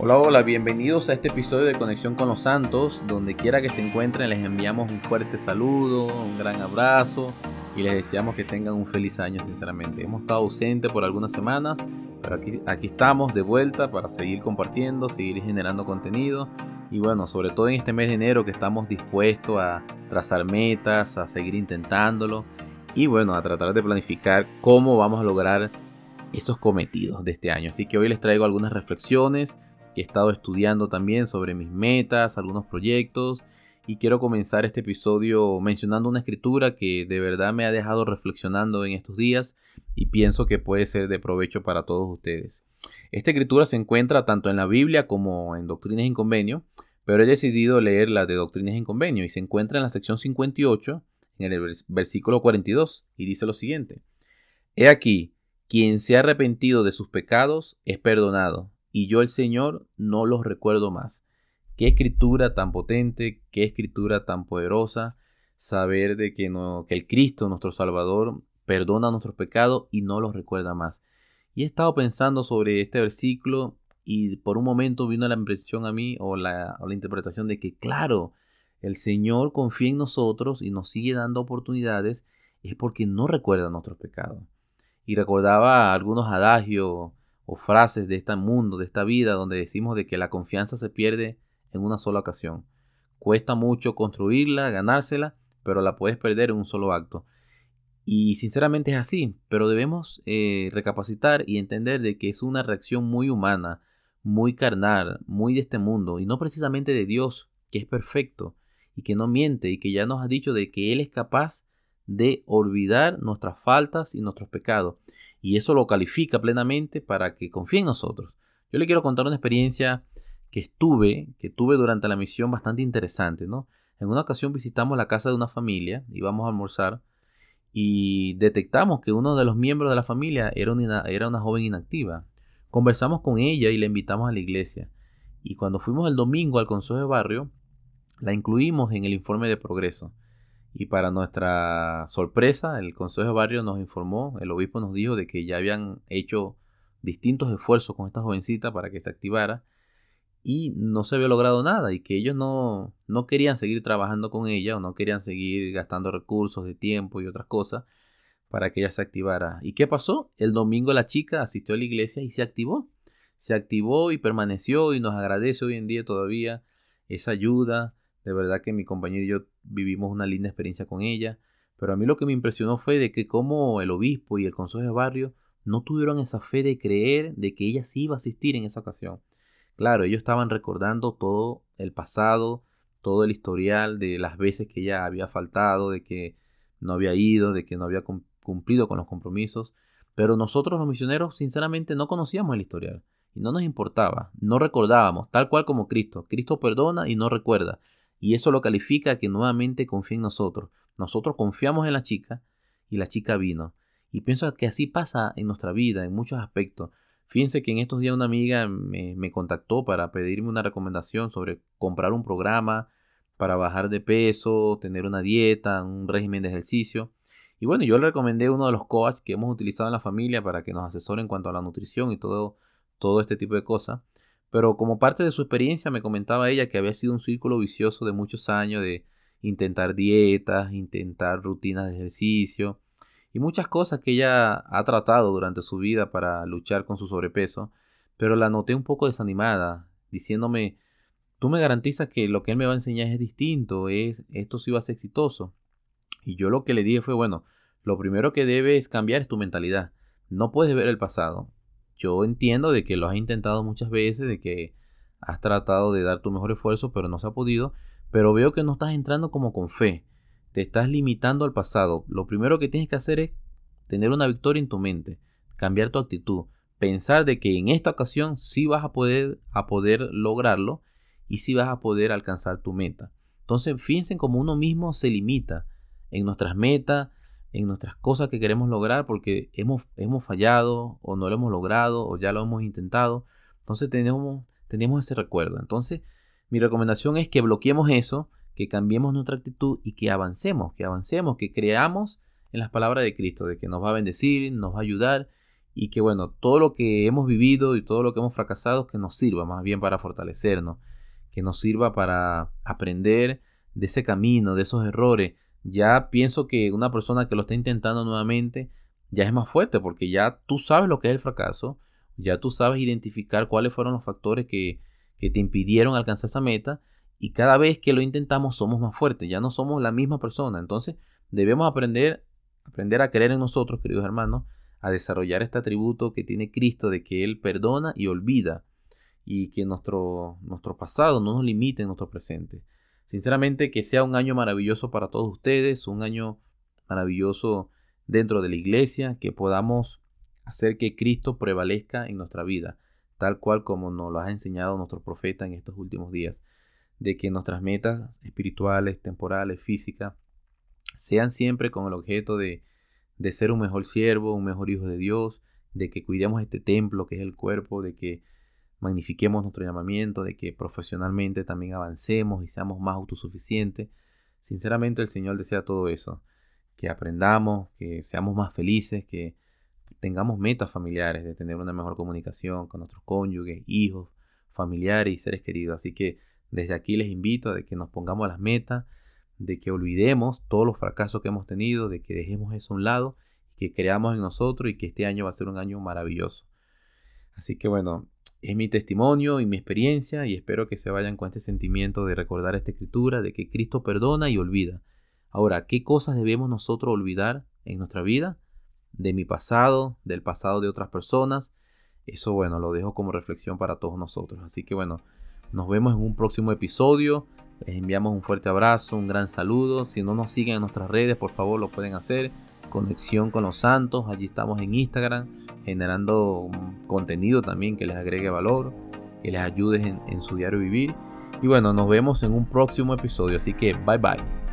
Hola, hola, bienvenidos a este episodio de Conexión con los Santos. Donde quiera que se encuentren, les enviamos un fuerte saludo, un gran abrazo y les deseamos que tengan un feliz año, sinceramente. Hemos estado ausentes por algunas semanas, pero aquí, aquí estamos de vuelta para seguir compartiendo, seguir generando contenido. Y bueno, sobre todo en este mes de enero que estamos dispuestos a trazar metas, a seguir intentándolo y bueno, a tratar de planificar cómo vamos a lograr esos cometidos de este año. Así que hoy les traigo algunas reflexiones he estado estudiando también sobre mis metas, algunos proyectos y quiero comenzar este episodio mencionando una escritura que de verdad me ha dejado reflexionando en estos días y pienso que puede ser de provecho para todos ustedes. Esta escritura se encuentra tanto en la Biblia como en Doctrinas en Convenio, pero he decidido leer la de Doctrinas en Convenio y se encuentra en la sección 58, en el versículo 42, y dice lo siguiente. He aquí, quien se ha arrepentido de sus pecados es perdonado, y yo el Señor no los recuerdo más. Qué escritura tan potente, qué escritura tan poderosa, saber de que, no, el Cristo, nuestro Salvador, perdona nuestros pecados y no los recuerda más. Y he estado pensando sobre este versículo y por un momento vino la impresión a mí o la, o la interpretación de que, claro, el Señor confía en nosotros y nos sigue dando oportunidades es porque no recuerda nuestros pecados. Y recordaba algunos adagios o frases de este mundo, de esta vida, donde decimos de que la confianza se pierde en una sola ocasión. Cuesta mucho construirla, ganársela, pero la puedes perder en un solo acto. Y sinceramente es así, pero debemos eh, recapacitar y entender de que es una reacción muy humana, muy carnal, muy de este mundo, y no precisamente de Dios, que es perfecto y que no miente y que ya nos ha dicho de que Él es capaz de olvidar nuestras faltas y nuestros pecados y eso lo califica plenamente para que confíe en nosotros. Yo le quiero contar una experiencia que estuve, que tuve durante la misión bastante interesante, ¿no? En una ocasión visitamos la casa de una familia, íbamos a almorzar y detectamos que uno de los miembros de la familia era una, era una joven inactiva. Conversamos con ella y la invitamos a la iglesia. Y cuando fuimos el domingo al consejo de barrio, la incluimos en el informe de progreso. Y para nuestra sorpresa, el Consejo de Barrio nos informó, el obispo nos dijo de que ya habían hecho distintos esfuerzos con esta jovencita para que se activara y no se había logrado nada y que ellos no, no querían seguir trabajando con ella o no querían seguir gastando recursos de tiempo y otras cosas para que ella se activara. ¿Y qué pasó? El domingo la chica asistió a la iglesia y se activó. Se activó y permaneció y nos agradece hoy en día todavía esa ayuda, de verdad que mi compañero y yo vivimos una linda experiencia con ella. Pero a mí lo que me impresionó fue de que como el obispo y el consejo de barrio no tuvieron esa fe de creer de que ella sí iba a asistir en esa ocasión. Claro, ellos estaban recordando todo el pasado, todo el historial de las veces que ella había faltado, de que no había ido, de que no había cumplido con los compromisos. Pero nosotros los misioneros sinceramente no conocíamos el historial y no nos importaba, no recordábamos, tal cual como Cristo. Cristo perdona y no recuerda. Y eso lo califica que nuevamente confía en nosotros. Nosotros confiamos en la chica y la chica vino. Y pienso que así pasa en nuestra vida, en muchos aspectos. Fíjense que en estos días una amiga me, contactó para pedirme una recomendación sobre comprar un programa para bajar de peso, tener una dieta, un régimen de ejercicio. Y bueno, yo le recomendé uno de los coaches que hemos utilizado en la familia para que nos asesore en cuanto a la nutrición y todo, todo este tipo de cosas. Pero como parte de su experiencia me comentaba ella que había sido un círculo vicioso de muchos años de intentar dietas, intentar rutinas de ejercicio y muchas cosas que ella ha tratado durante su vida para luchar con su sobrepeso, pero la noté un poco desanimada, diciéndome, tú me garantizas que lo que él me va a enseñar es distinto, es, esto sí va a ser exitoso. Y yo lo que le dije fue, bueno, lo primero que debes cambiar es tu mentalidad. No puedes ver el pasado yo entiendo de que lo has intentado muchas veces, de que has tratado de dar tu mejor esfuerzo, pero no se ha podido, pero veo que no estás entrando como con fe, te estás limitando al pasado. Lo primero que tienes que hacer es tener una victoria en tu mente, cambiar tu actitud, pensar de que en esta ocasión sí vas a poder, a poder lograrlo y sí vas a poder alcanzar tu meta. Entonces, fíjense cómo uno mismo se limita en nuestras metas, en nuestras cosas que queremos lograr porque hemos, hemos fallado o no lo hemos logrado o ya lo hemos intentado. Entonces tenemos, tenemos ese recuerdo. Entonces mi recomendación es que bloqueemos eso, que cambiemos nuestra actitud y que avancemos, que avancemos, que creamos en las palabras de Cristo, de que nos va a bendecir, nos va a ayudar y que bueno, todo lo que hemos vivido y todo lo que hemos fracasado, que nos sirva más bien para fortalecernos, que nos sirva para aprender de ese camino, de esos errores. Ya pienso que una persona que lo está intentando nuevamente ya es más fuerte porque ya tú sabes lo que es el fracaso, ya tú sabes identificar cuáles fueron los factores que, que te impidieron alcanzar esa meta y cada vez que lo intentamos somos más fuertes, ya no somos la misma persona. Entonces debemos aprender, aprender a creer en nosotros, queridos hermanos, a desarrollar este atributo que tiene Cristo de que Él perdona y olvida y que nuestro, nuestro pasado no nos limite en nuestro presente. Sinceramente que sea un año maravilloso para todos ustedes, un año maravilloso dentro de la iglesia, que podamos hacer que Cristo prevalezca en nuestra vida, tal cual como nos lo ha enseñado nuestro profeta en estos últimos días, de que nuestras metas espirituales, temporales, físicas, sean siempre con el objeto de de ser un mejor siervo, un mejor hijo de Dios, de que cuidemos este templo que es el cuerpo, de que magnifiquemos nuestro llamamiento, de que profesionalmente también avancemos y seamos más autosuficientes. Sinceramente el Señor desea todo eso, que aprendamos, que seamos más felices, que tengamos metas familiares, de tener una mejor comunicación con nuestros cónyuges, hijos, familiares y seres queridos. Así que desde aquí les invito a que nos pongamos las metas, de que olvidemos todos los fracasos que hemos tenido, de que dejemos eso a un lado, que creamos en nosotros y que este año va a ser un año maravilloso. Así que bueno, es mi testimonio y mi experiencia y espero que se vayan con este sentimiento de recordar esta escritura, de que Cristo perdona y olvida. Ahora, ¿qué cosas debemos nosotros olvidar en nuestra vida? De mi pasado, del pasado de otras personas. Eso bueno, lo dejo como reflexión para todos nosotros. Así que bueno, nos vemos en un próximo episodio. Les enviamos un fuerte abrazo, un gran saludo. Si no nos siguen en nuestras redes, por favor lo pueden hacer. Conexión con los santos. Allí estamos en Instagram generando contenido también que les agregue valor, que les ayude en, en su diario vivir. Y bueno, nos vemos en un próximo episodio. Así que bye bye.